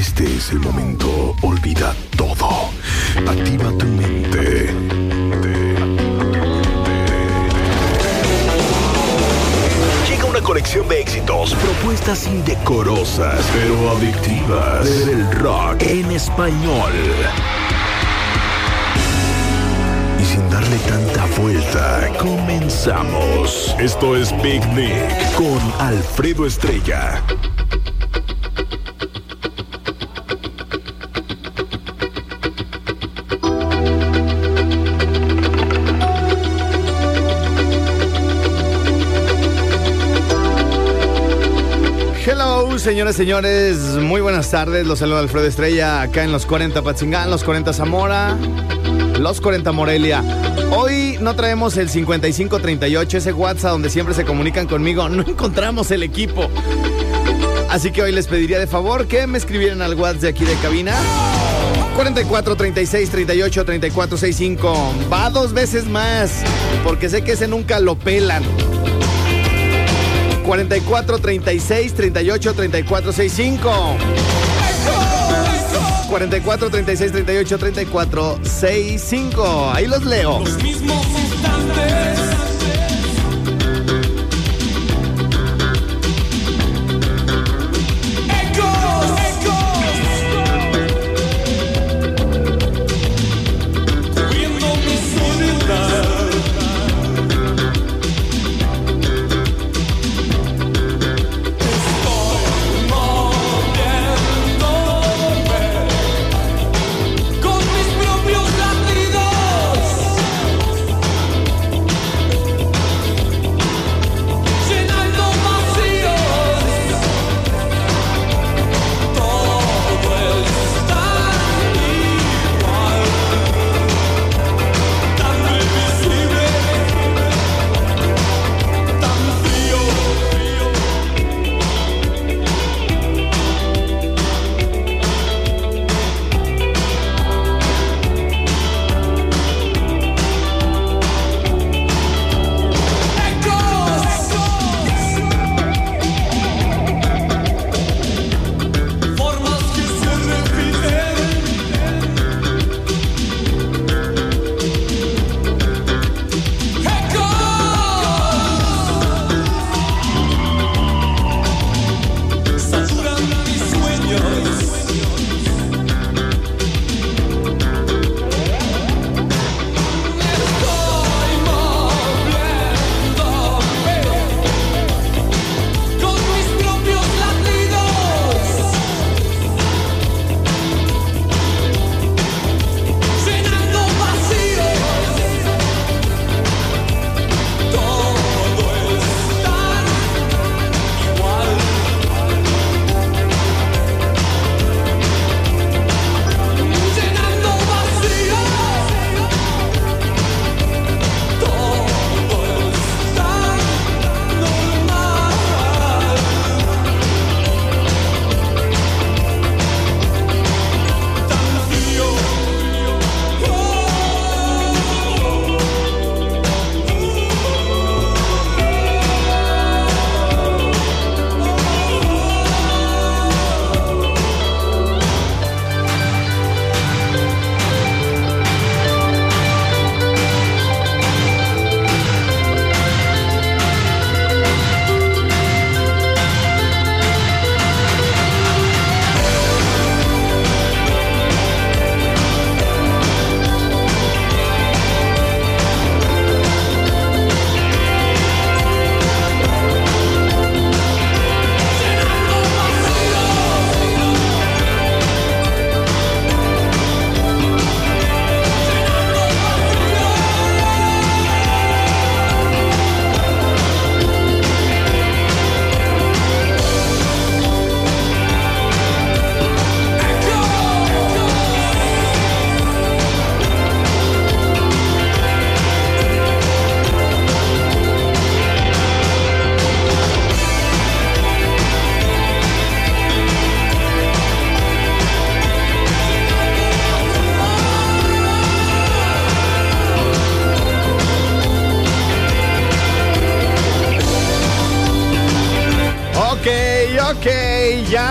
Este es el momento. Olvida todo. Activa tu mente. Llega una colección de éxitos, propuestas indecorosas, pero adictivas. Del rock en español. Y sin darle tanta vuelta, comenzamos. Esto es Big Nick con Alfredo Estrella. Señores, señores, muy buenas tardes. Los saluda Alfredo Estrella acá en los 40 Patzingán, los 40 Zamora, los 40 Morelia. Hoy no traemos el 5538, ese WhatsApp donde siempre se comunican conmigo. No encontramos el equipo. Así que hoy les pediría de favor que me escribieran al WhatsApp de aquí de cabina. 44 36 38 34 65. Va dos veces más, porque sé que ese nunca lo pelan. 44 36 38 34 65. 44 36 38 34 65. Ahí los leo. Los mismos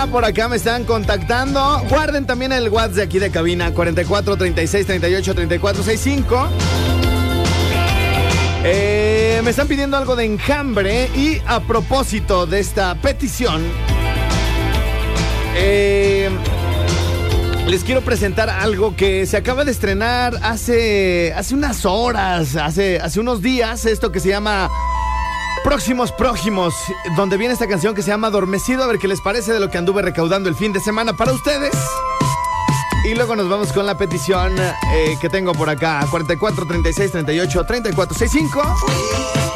por acá me están contactando. Guarden también el WhatsApp de aquí de cabina 44 36 38 34 65. Eh, me están pidiendo algo de enjambre y a propósito de esta petición, eh, les quiero presentar algo que se acaba de estrenar hace, hace unas horas, hace, hace unos días, esto que se llama Próximos Prójimos, donde viene esta canción que se llama Adormecido, a ver qué les parece de lo que anduve recaudando el fin de semana para ustedes. Y luego nos vamos con la petición eh, que tengo por acá, 44 36 38 34 65.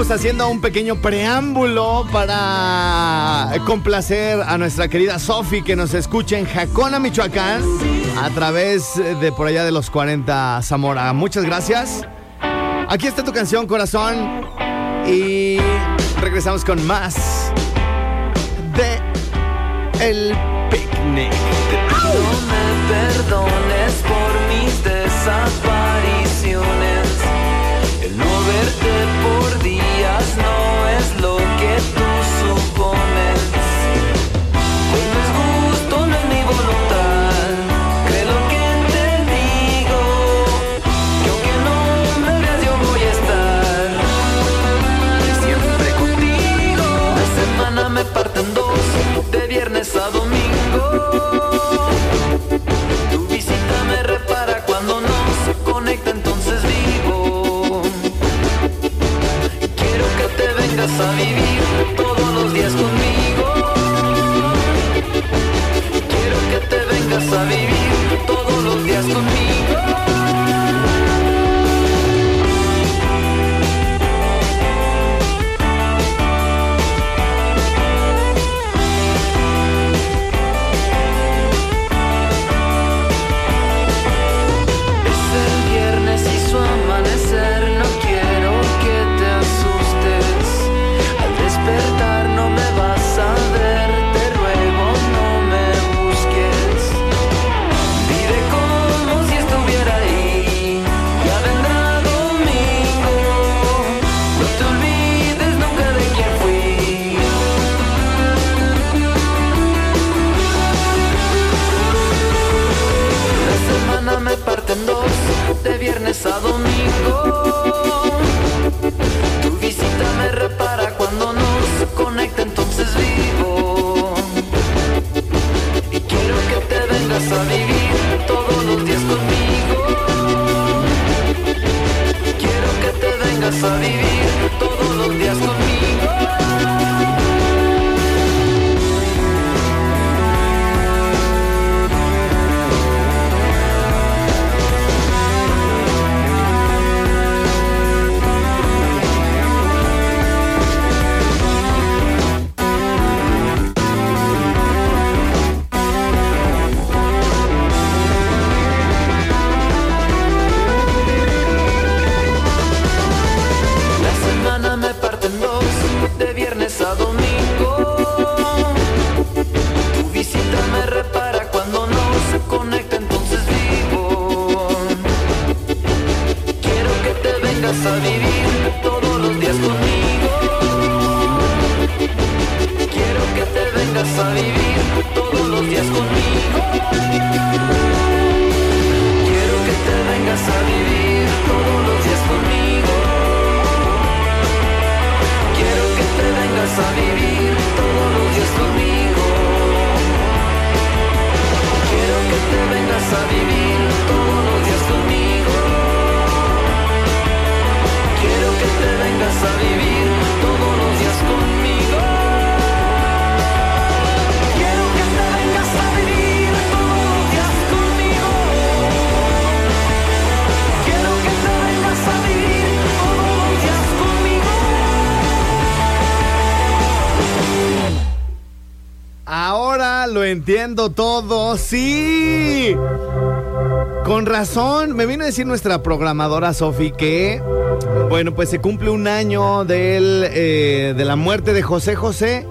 Pues haciendo un pequeño preámbulo para complacer a nuestra querida Sofi que nos escucha en Jacona, Michoacán, a través de por allá de los 40 Zamora. Muchas gracias. Aquí está tu canción, corazón. Y regresamos con más de El Picnic. No me perdones por mis desapariciones. Es lo que tú supones. Pues no es gusto, no es mi voluntad. Cree lo que te digo. Que aunque no me veas, yo voy a estar siempre contigo. La semana me parten dos, de viernes a domingo. A todo, sí. Con razón, me vino a decir nuestra programadora Sofi que, bueno, pues se cumple un año del, eh, de la muerte de José José.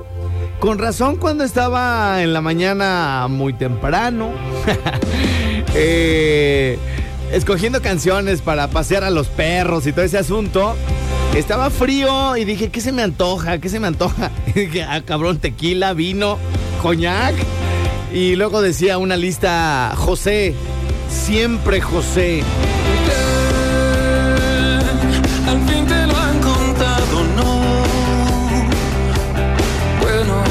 Con razón, cuando estaba en la mañana muy temprano, eh, escogiendo canciones para pasear a los perros y todo ese asunto, estaba frío y dije, ¿qué se me antoja? ¿Qué se me antoja? Y ah, cabrón, tequila, vino, coñac. Y luego decía una lista, José, siempre José. Al fin te lo han contado, no. Bueno,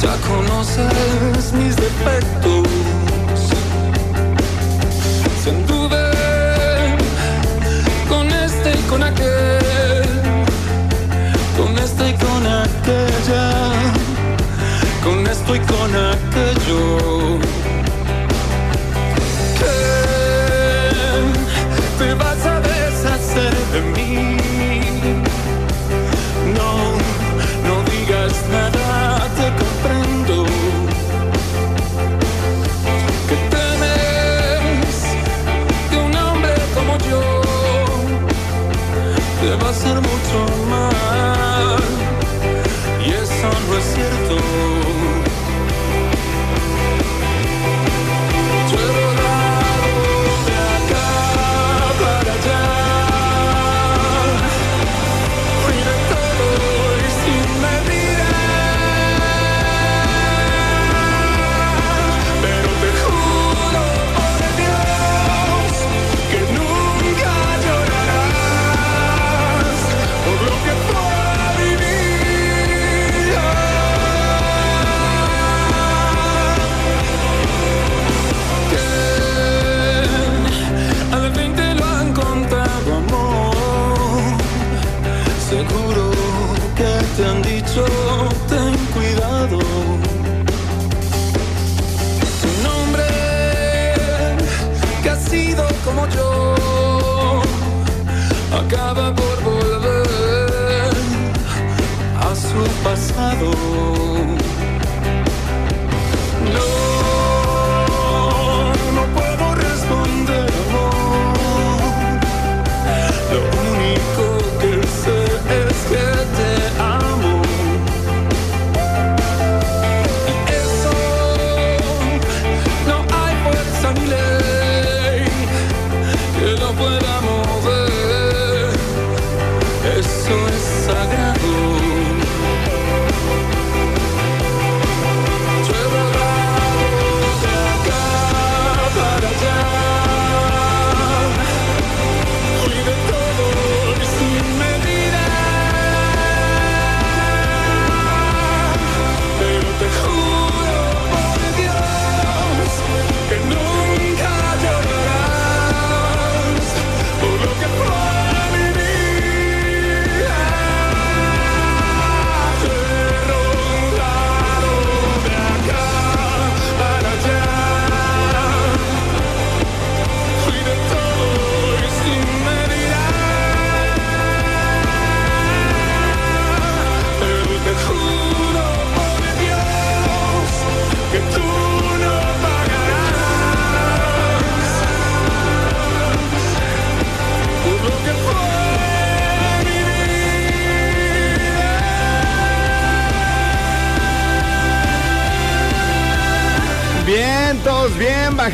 ya conoces mis defectos. Se anduve con este y con aquel, con este y con aquella, con esto y con aquello. que te vas a deshacer de mí. No, no digas nada, te comprendo. Que temes de un hombre como yo, te va a hacer mucho mal. Y eso no es cierto.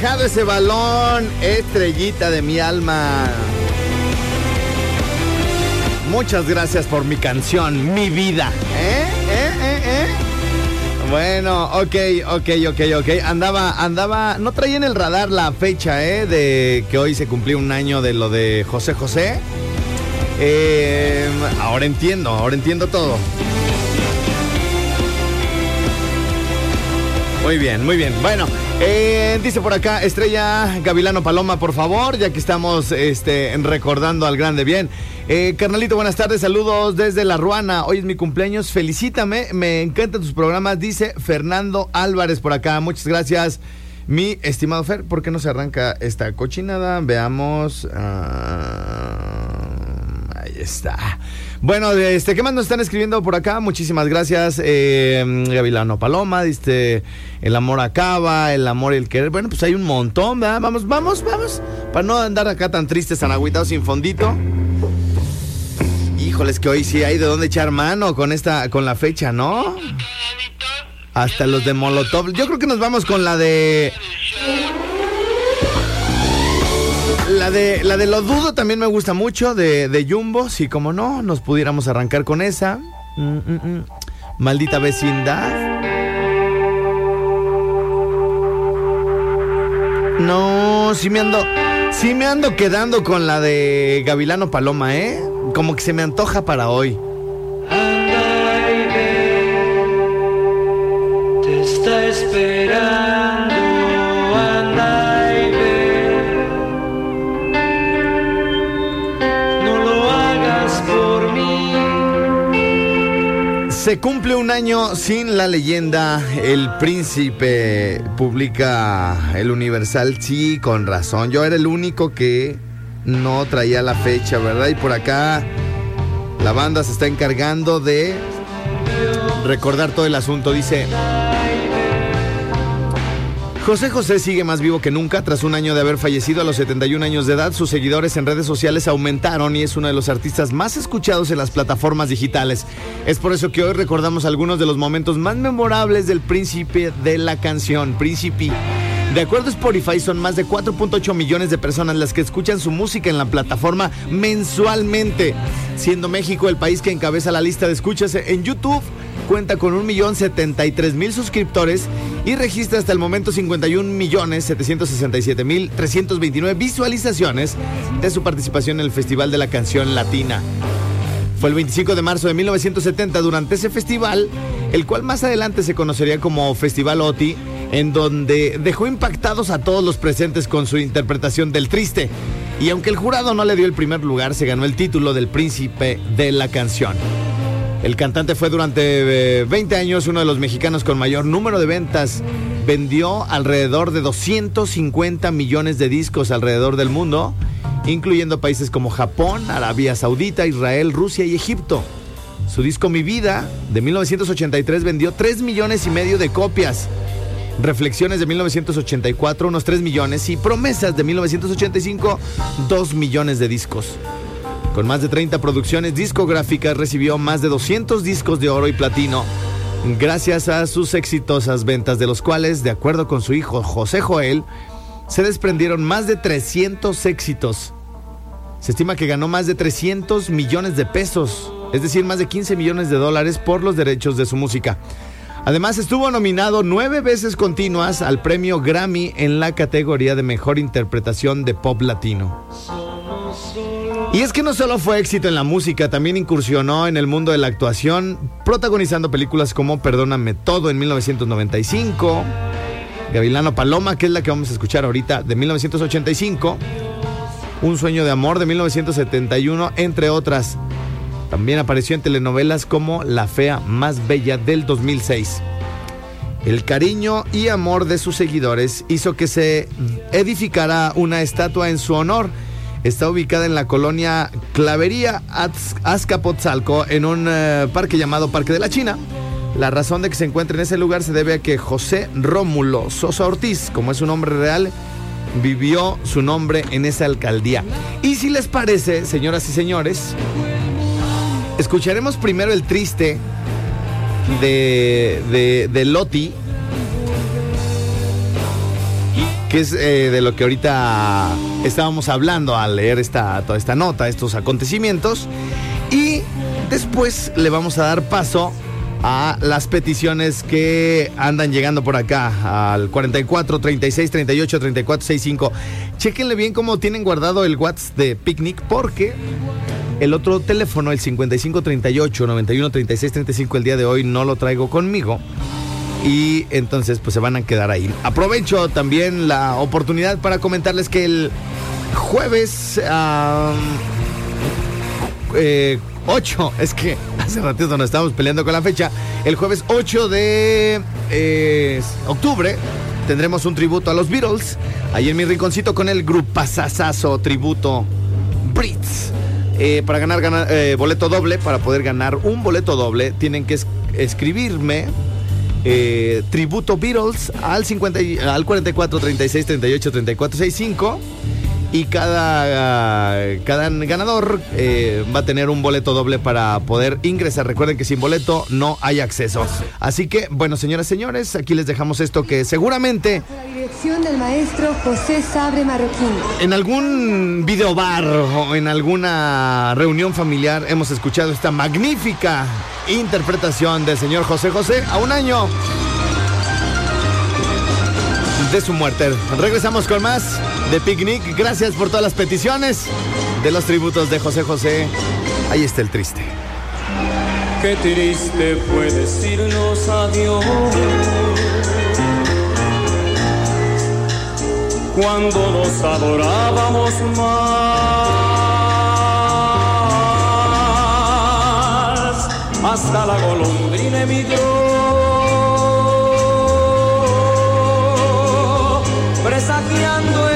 Bien bajado ese balón, estrellita de mi alma. Muchas gracias por mi canción, mi vida. ¿Eh? ¿Eh? ¿Eh? ¿Eh? Bueno, ok, ok, ok, ok. Andaba, andaba, no traía en el radar la fecha, ¿eh? De que hoy se cumplió un año de lo de José José. Eh, ahora entiendo, ahora entiendo todo. Muy bien, muy bien. Bueno, eh, dice por acá Estrella Gavilano Paloma, por favor, ya que estamos este, recordando al grande bien. Eh, carnalito, buenas tardes, saludos desde La Ruana. Hoy es mi cumpleaños, felicítame, me encantan tus programas, dice Fernando Álvarez por acá. Muchas gracias, mi estimado Fer. ¿Por qué no se arranca esta cochinada? Veamos. ah, ahí está. Bueno, este, ¿qué más nos están escribiendo por acá? Muchísimas gracias, eh, Gavilano Paloma, diste el amor acaba, el amor y el querer. Bueno, pues hay un montón, ¿verdad? Vamos, vamos, vamos. Para no andar acá tan tristes, tan agüitados, sin fondito. Híjoles, que hoy sí hay de dónde echar mano con esta, con la fecha, ¿no? Hasta los de Molotov. Yo creo que nos vamos con la de. La de, la de Lo Dudo también me gusta mucho, de, de Jumbo. Sí, como no, nos pudiéramos arrancar con esa. Mm, mm, mm. Maldita vecindad. No, sí me ando. Sí me ando quedando con la de Gavilano Paloma, ¿eh? Como que se me antoja para hoy. Anda te está esperando. Se cumple un año sin la leyenda El Príncipe, publica el Universal, sí, con razón. Yo era el único que no traía la fecha, ¿verdad? Y por acá la banda se está encargando de recordar todo el asunto. Dice, José José sigue más vivo que nunca. Tras un año de haber fallecido a los 71 años de edad, sus seguidores en redes sociales aumentaron y es uno de los artistas más escuchados en las plataformas digitales. Es por eso que hoy recordamos algunos de los momentos más memorables del príncipe de la canción, Príncipe. De acuerdo a Spotify, son más de 4.8 millones de personas las que escuchan su música en la plataforma mensualmente, siendo México el país que encabeza la lista de escuchas en YouTube. Cuenta con 1.073.000 suscriptores y registra hasta el momento 51.767.329 visualizaciones de su participación en el Festival de la Canción Latina. Fue el 25 de marzo de 1970 durante ese festival, el cual más adelante se conocería como Festival OTI, en donde dejó impactados a todos los presentes con su interpretación del triste. Y aunque el jurado no le dio el primer lugar, se ganó el título del príncipe de la canción. El cantante fue durante eh, 20 años uno de los mexicanos con mayor número de ventas. Vendió alrededor de 250 millones de discos alrededor del mundo, incluyendo países como Japón, Arabia Saudita, Israel, Rusia y Egipto. Su disco Mi Vida de 1983 vendió 3 millones y medio de copias. Reflexiones de 1984, unos 3 millones. Y Promesas de 1985, 2 millones de discos. Con más de 30 producciones discográficas, recibió más de 200 discos de oro y platino, gracias a sus exitosas ventas, de los cuales, de acuerdo con su hijo José Joel, se desprendieron más de 300 éxitos. Se estima que ganó más de 300 millones de pesos, es decir, más de 15 millones de dólares por los derechos de su música. Además, estuvo nominado nueve veces continuas al premio Grammy en la categoría de mejor interpretación de pop latino. Y es que no solo fue éxito en la música, también incursionó en el mundo de la actuación, protagonizando películas como Perdóname Todo en 1995, Gavilano Paloma, que es la que vamos a escuchar ahorita, de 1985, Un sueño de amor de 1971, entre otras. También apareció en telenovelas como La fea más bella del 2006. El cariño y amor de sus seguidores hizo que se edificara una estatua en su honor. Está ubicada en la colonia Clavería Az- Azcapotzalco, en un eh, parque llamado Parque de la China. La razón de que se encuentre en ese lugar se debe a que José Rómulo Sosa Ortiz, como es su nombre real, vivió su nombre en esa alcaldía. Y si les parece, señoras y señores, escucharemos primero el triste de, de, de Loti. que es eh, de lo que ahorita estábamos hablando al leer esta, toda esta nota, estos acontecimientos. Y después le vamos a dar paso a las peticiones que andan llegando por acá al 44 36 38 34 65. Chequenle bien cómo tienen guardado el WhatsApp de Picnic porque el otro teléfono, el 55 38 91 36 35 el día de hoy no lo traigo conmigo. Y entonces pues se van a quedar ahí. Aprovecho también la oportunidad para comentarles que el jueves ah, eh, 8, es que hace ratito nos estábamos peleando con la fecha. El jueves 8 de eh, octubre tendremos un tributo a los Beatles. Ahí en mi rinconcito con el grupazazazo tributo Brits. Eh, para ganar, ganar, boleto doble, para poder ganar un boleto doble, tienen que es- escribirme tributo Beatles al, 50, y- al 44 36 38 34 65 y cada, cada ganador eh, va a tener un boleto doble para poder ingresar. Recuerden que sin boleto no hay acceso. Así que, bueno, señoras y señores, aquí les dejamos esto que seguramente La dirección del maestro José Sabre Marroquín. en algún videobar o en alguna reunión familiar hemos escuchado esta magnífica interpretación del señor José José a un año de su muerte. Regresamos con más de Picnic. Gracias por todas las peticiones de los tributos de José José. Ahí está el triste. Qué triste fue decirnos adiós cuando nos adorábamos más. Hasta la golondrina emigró, presagiando el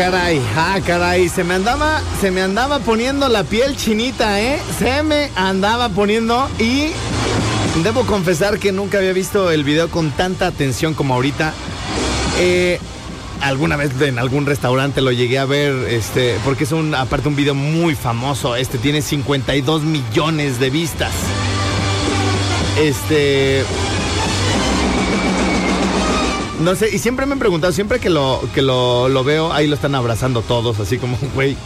caray, ah, caray. Se me andaba, se me andaba poniendo la piel chinita, ¿eh? Se me andaba poniendo y debo confesar que nunca había visto el video con tanta atención como ahorita. Eh, alguna vez en algún restaurante lo llegué a ver, este, porque es un, aparte un video muy famoso. Este tiene 52 millones de vistas. Este, no sé, y siempre me han preguntado, siempre que lo, que lo, lo veo, ahí lo están abrazando todos, así como, güey,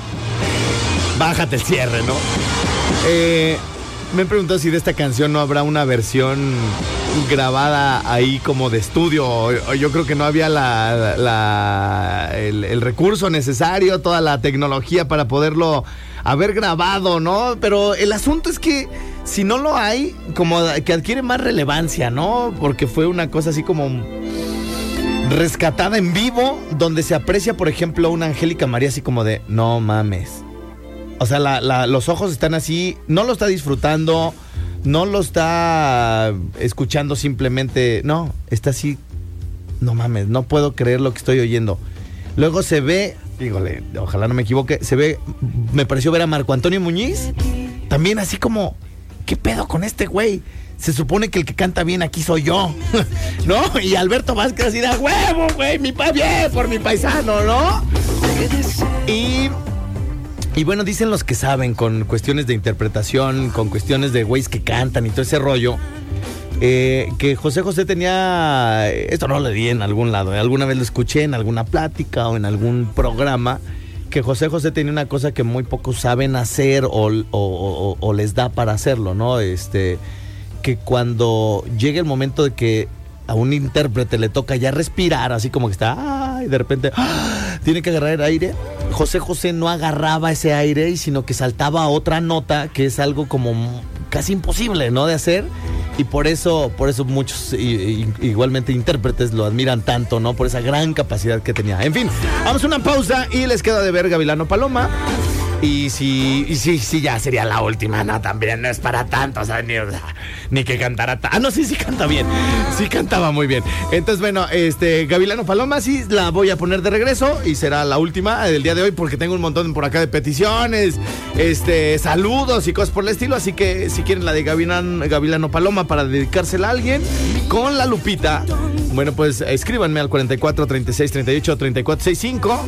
bájate el cierre, ¿no? Eh, me han preguntado si de esta canción no habrá una versión grabada ahí como de estudio. Yo creo que no había la, la- el recurso necesario, toda la tecnología para poderlo haber grabado, ¿no? Pero el asunto es que si no lo hay, como que adquiere más relevancia, ¿no? Porque fue una cosa así como rescatada en vivo, donde se aprecia, por ejemplo, una Angélica María así como de, no mames. O sea, la- la- los ojos están así, no lo está disfrutando, no lo está escuchando simplemente, no, está así, no mames, no puedo creer lo que estoy oyendo. Luego se ve, dígole, ojalá no me equivoque, se ve, me pareció ver a Marco Antonio Muñiz, también así como, ¿qué pedo con este güey? Se supone que el que canta bien aquí soy yo, ¿no? Y Alberto Vázquez "A huevo, güey, mi pa bien por mi paisano, ¿no? Y y bueno, dicen los que saben con cuestiones de interpretación, con cuestiones de güeyes que cantan y todo ese rollo, eh, que José José tenía, esto no lo leí en algún lado, eh, alguna vez lo escuché en alguna plática o en algún programa, que José José tenía una cosa que muy pocos saben hacer o- o les da para hacerlo, ¿no? Este, que cuando llegue el momento de que a un intérprete le toca ya respirar, así como que está, ay, de repente ¡ah! tiene que agarrar aire. José José no agarraba ese aire, y sino que saltaba otra nota, que es algo como casi imposible, ¿no? De hacer. Y por eso, por eso muchos igualmente intérpretes lo admiran tanto, ¿no? Por esa gran capacidad que tenía. En fin, vamos a una pausa y les queda de ver Gavilano Paloma. Y si, y si, si ya sería la última, no, también no es para tanto, o ni, ni que cantara ta- Ah, no, sí, sí canta bien. Sí cantaba muy bien. Entonces, bueno, este, Gavilano Paloma, sí la voy a poner de regreso y será la última del día de hoy porque tengo un montón por acá de peticiones, este, saludos y cosas por el estilo. Así que si quieren la de Gavilano, Gavilano Paloma para dedicársela a alguien con la lupita, bueno, pues escríbanme al 44 36 38 34 65.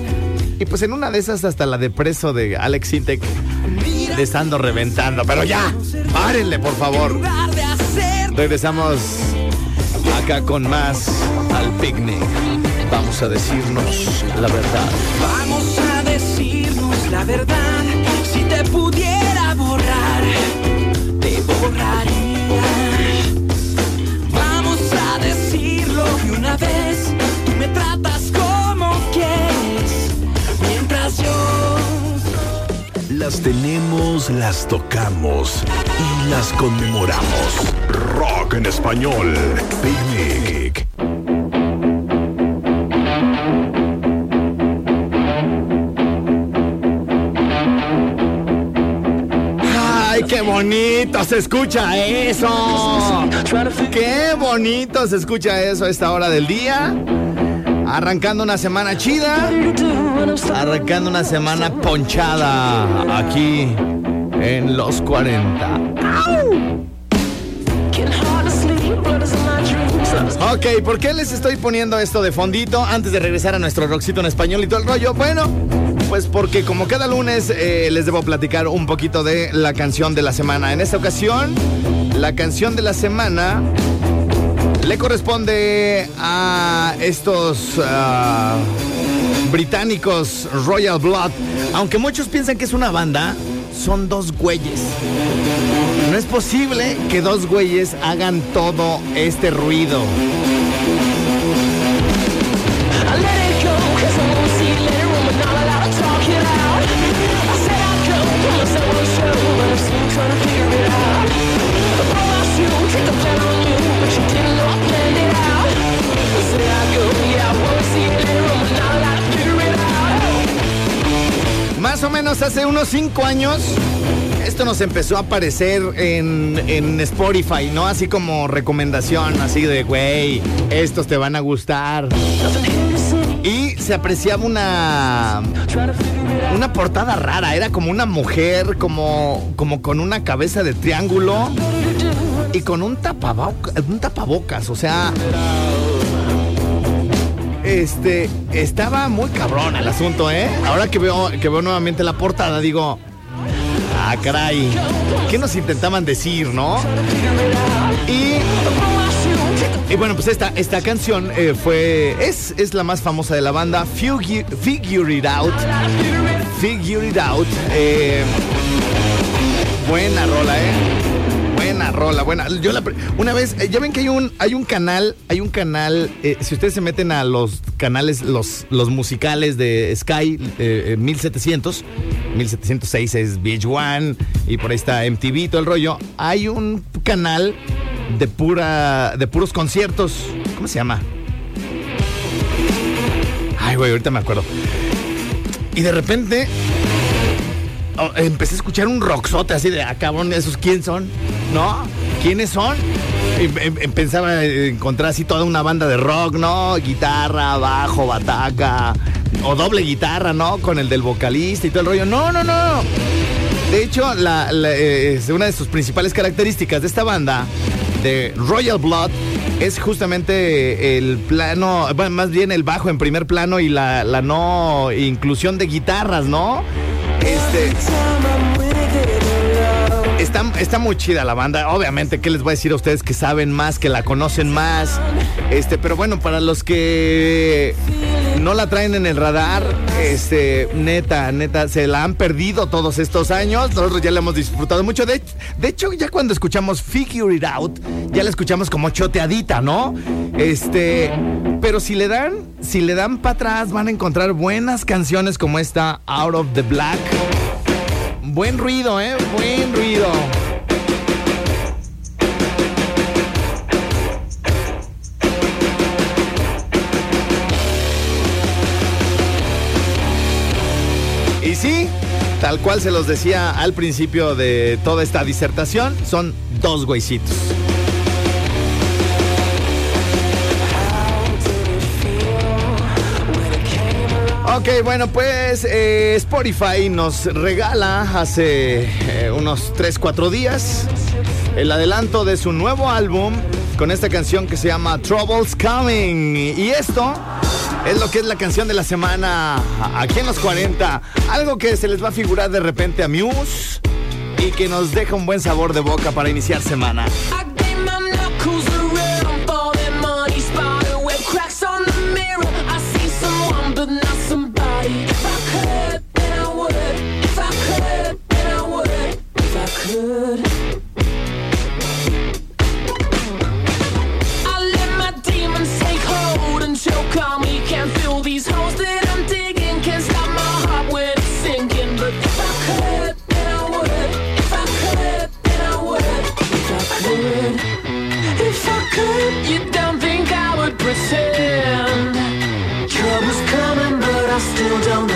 Y pues en una de esas hasta la de preso de Alex Sintek les ando reventando. Pero ya, párenle por favor. Regresamos acá con más al picnic. Vamos a decirnos la verdad. Vamos a decirnos la verdad. Si te pudiera borrar, te borraría. Vamos a decirlo de una vez. Tú me tratas Las tenemos, las tocamos y las conmemoramos. Rock en español. Picnic. ¡Ay, qué bonito se escucha eso! ¡Qué bonito se escucha eso a esta hora del día! Arrancando una semana chida, arrancando una semana ponchada aquí en los 40. Ok, ¿por qué les estoy poniendo esto de fondito antes de regresar a nuestro rockcito en español y todo el rollo? Bueno, pues porque como cada lunes eh, les debo platicar un poquito de la canción de la semana. En esta ocasión la canción de la semana le corresponde a estos ah, británicos Royal Blood. Aunque muchos piensan que es una banda, son dos güeyes. No es posible que dos güeyes hagan todo este ruido. Menos hace unos cinco años, esto nos empezó a aparecer en, en Spotify, ¿no? Así como recomendación, así de, güey, estos te van a gustar. Y se apreciaba una, una portada rara, era como una mujer, como, como con una cabeza de triángulo y con un, tapaboca- un tapabocas, o sea... Este, estaba muy cabrón el asunto, ¿eh? Ahora que veo, que veo nuevamente la portada, digo, ah, caray, ¿qué nos intentaban decir, no? Y, y bueno, pues esta, esta canción eh, fue, es, es la más famosa de la banda, Figure, Figure It Out, Figure It Out, eh, buena rola, ¿eh? Buena rola, buena. Yo la, una vez, eh, ya ven que hay un, hay un canal, hay un canal, eh, si ustedes se meten a los canales, los, los musicales de Sky, eh, eh, 1700, 1706 es VH1 y por ahí está MTV, todo el rollo, hay un canal de pura, de puros conciertos, ¿cómo se llama? Ay, güey, ahorita me acuerdo. Y de repente oh, empecé a escuchar un rockzote así de, ah, ¿esos quién son? ¿No? ¿Quiénes son? Y em- em- pensaba encontrar así toda una banda de rock, ¿no? Guitarra, bajo, bataca, o doble guitarra, ¿no? Con el del vocalista y todo el rollo. No, no, no. De hecho, la, eh, una de sus principales características de esta banda, de Royal Blood, es justamente el plano, bueno, más bien el bajo en primer plano y la, la no inclusión de guitarras, ¿no? Este. Está, está muy chida la banda. Obviamente, ¿qué les voy a decir a ustedes que saben más, que la conocen más? Este, pero bueno, para los que no la traen en el radar, este, neta, neta, se la han perdido todos estos años. Nosotros ya la hemos disfrutado mucho. De, de hecho, ya cuando escuchamos Figure It Out, ya la escuchamos como choteadita, ¿no? Este, pero si le dan, si le dan para atrás, van a encontrar buenas canciones como esta, Out of the Black. Buen ruido, ¿eh? Buen ruido. Y sí, tal cual se los decía al principio de toda esta disertación, son dos güeycitos. Ok, bueno, pues eh, Spotify nos regala hace eh, unos 3-4 días el adelanto de su nuevo álbum con esta canción que se llama Troubles Coming. Y esto es lo que es la canción de la semana aquí en los 40. Algo que se les va a figurar de repente a Muse y que nos deja un buen sabor de boca para iniciar semana. pretend If I could You don't think I would pretend. Trouble's coming but I still don't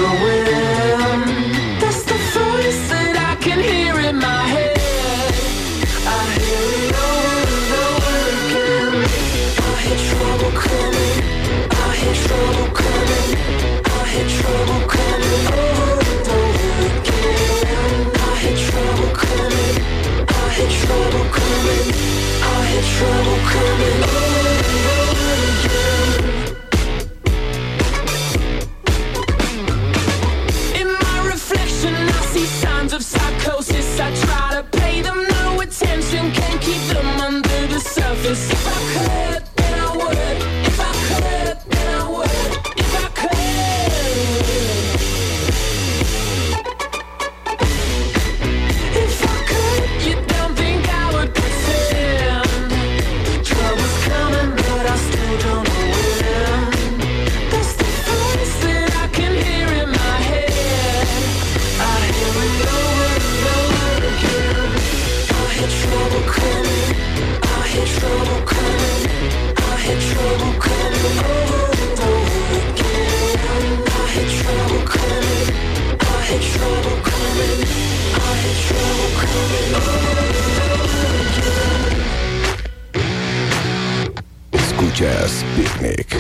Escuchas Picnic.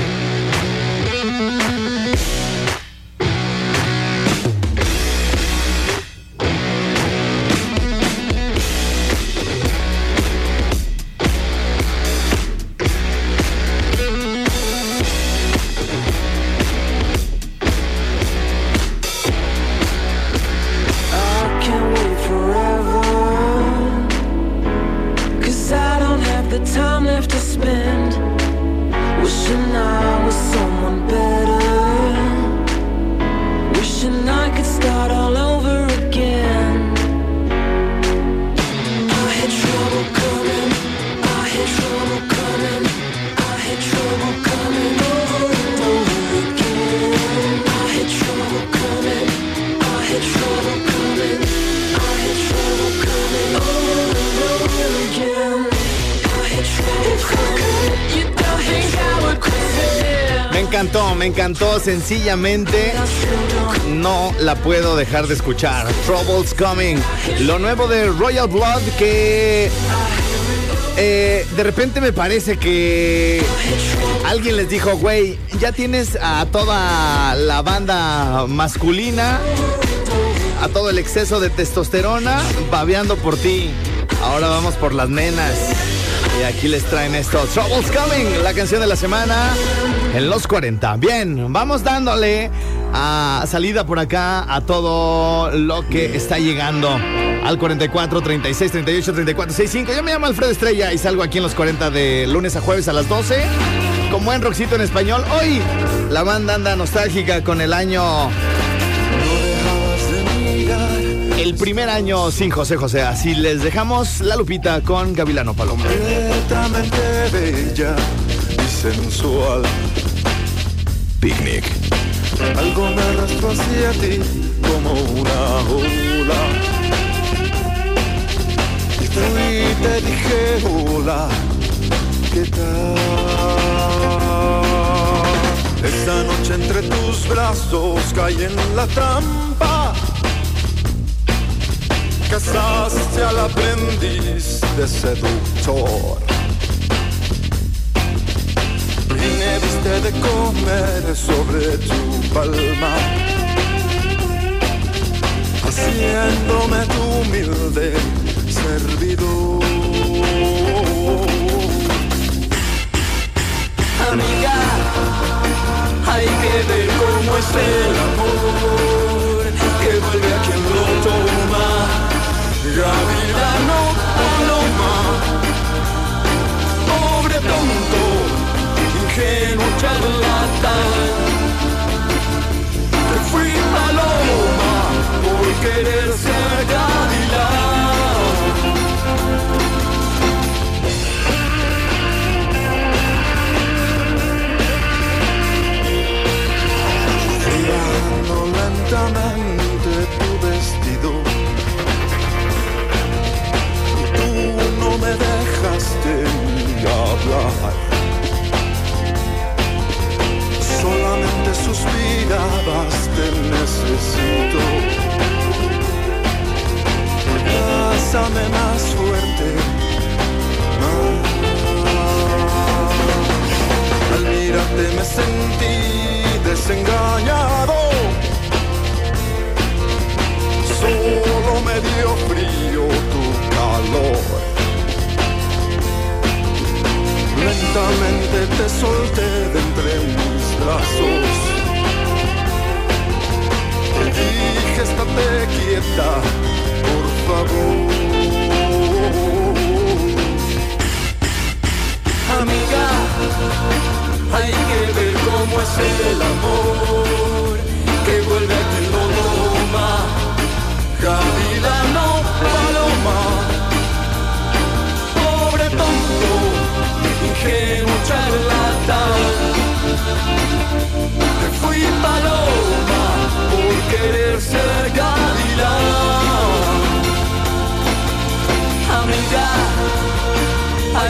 Encantó sencillamente. No la puedo dejar de escuchar. Troubles Coming. Lo nuevo de Royal Blood que eh, de repente me parece que alguien les dijo, güey, ya tienes a toda la banda masculina, a todo el exceso de testosterona babeando por ti. Ahora vamos por las nenas. Y aquí les traen esto. Troubles Coming, la canción de la semana en los 40. Bien, vamos dándole a salida por acá a todo lo que está llegando al 44, 36, 38, 34, 65. Yo me llamo Alfredo Estrella y salgo aquí en los 40 de lunes a jueves a las 12. Con buen rockcito en español. Hoy la banda anda nostálgica con el año el primer año sin José José. Así les dejamos la lupita con Gavilano Paloma. completamente bella y sensual. Picnic. Algo me arrastró hacia ti como una ola. Y fui y te dije hola, ¿qué tal? Esa noche entre tus brazos caí en la trampa. Casaste al aprendiz de seductor. Y me diste de comer sobre tu palma, haciéndome tu humilde servidor. Amiga, hay que ver cómo es el amor Gavilano Paloma, pobre tonto, ingenuo charlatán.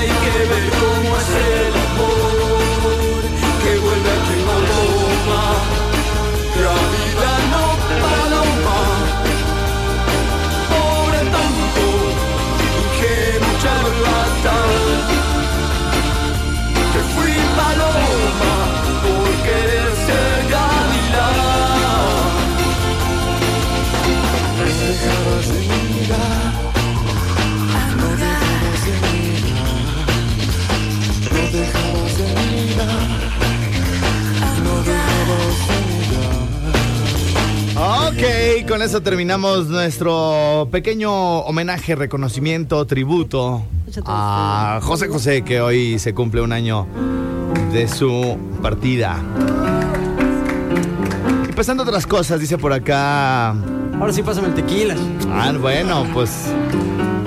Hay que ver cómo con eso terminamos nuestro pequeño homenaje, reconocimiento, tributo a José José, que hoy se cumple un año de su partida. Y pasando otras cosas, dice por acá. Ahora sí pásame el tequila. Ah, bueno, pues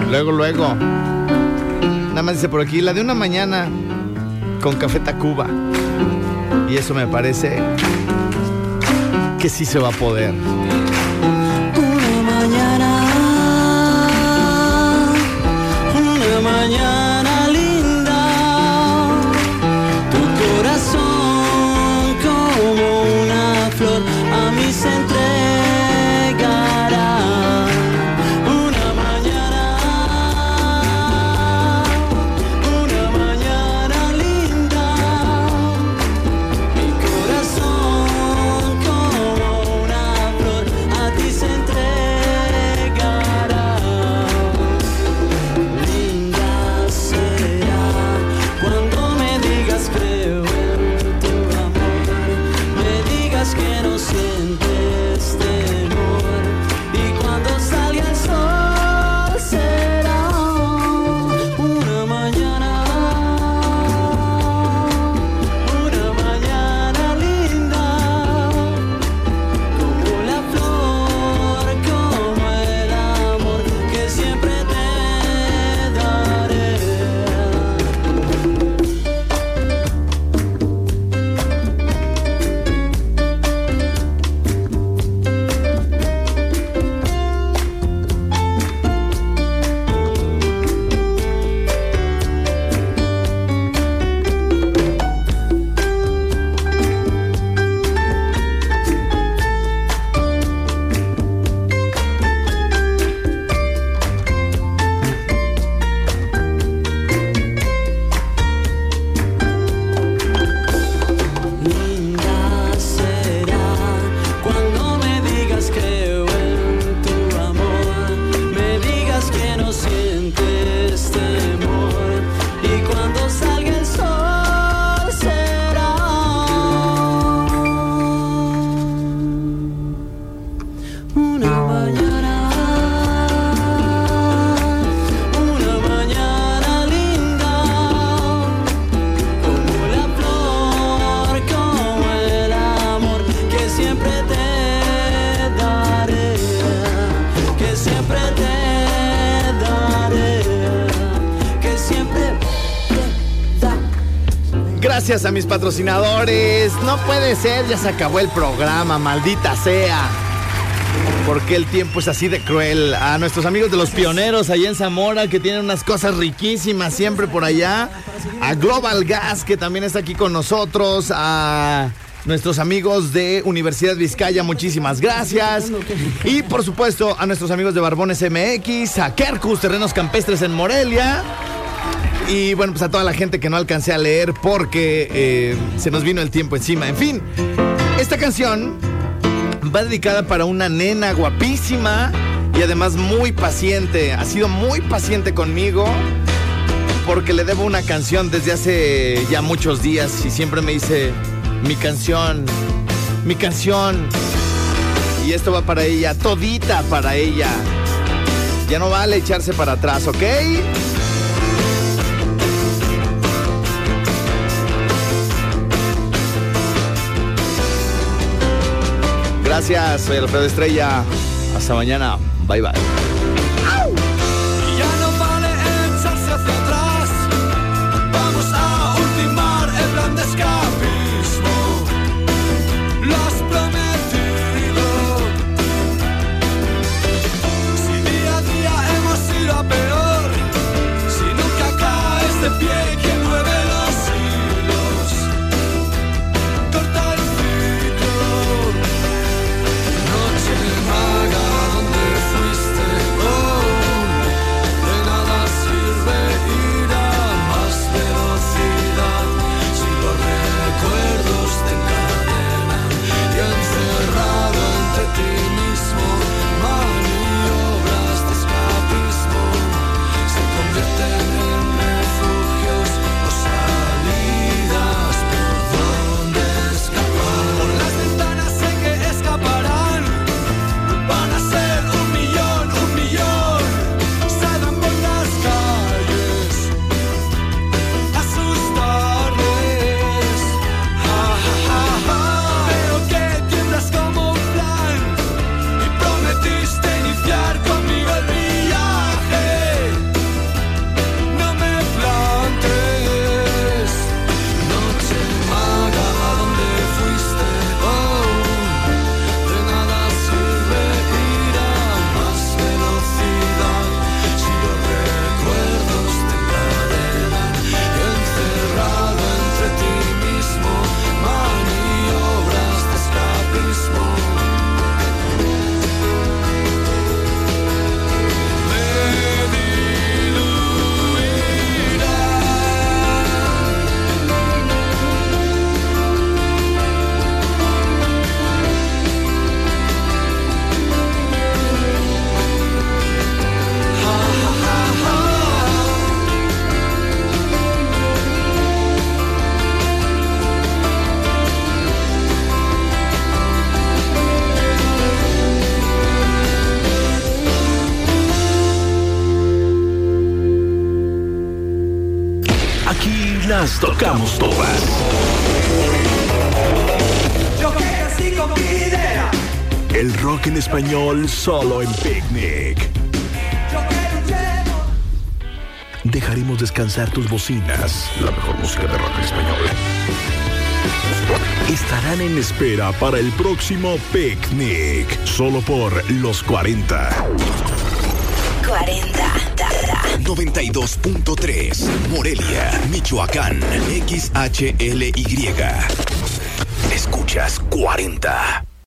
luego, luego. Nada más dice por aquí, la de una mañana con café Tacuba. Y eso me parece que sí se va a poder. Gracias a mis patrocinadores. No puede ser, ya se acabó el programa, maldita sea. Porque el tiempo es así de cruel. A nuestros amigos de los pioneros allá en Zamora que tienen unas cosas riquísimas siempre por allá. A Global Gas que también está aquí con nosotros. A nuestros amigos de Universidad Vizcaya, muchísimas gracias. Y por supuesto a nuestros amigos de Barbones MX, a Kerkus, Terrenos Campestres en Morelia. Y bueno, pues a toda la gente que no alcancé a leer porque eh, se nos vino el tiempo encima. En fin, esta canción va dedicada para una nena guapísima y además muy paciente. Ha sido muy paciente conmigo porque le debo una canción desde hace ya muchos días y siempre me dice, mi canción, mi canción. Y esto va para ella, todita para ella. Ya no vale echarse para atrás, ¿ok? Gracias, soy Alfredo Estrella. Hasta mañana. Bye bye. Todas. El rock en español solo en Picnic. Dejaremos descansar tus bocinas. La mejor música de rock en español. Estarán en espera para el próximo Picnic. Solo por los 40. 40. 92.3 Morelia, Michoacán, XHLY. Escuchas 40.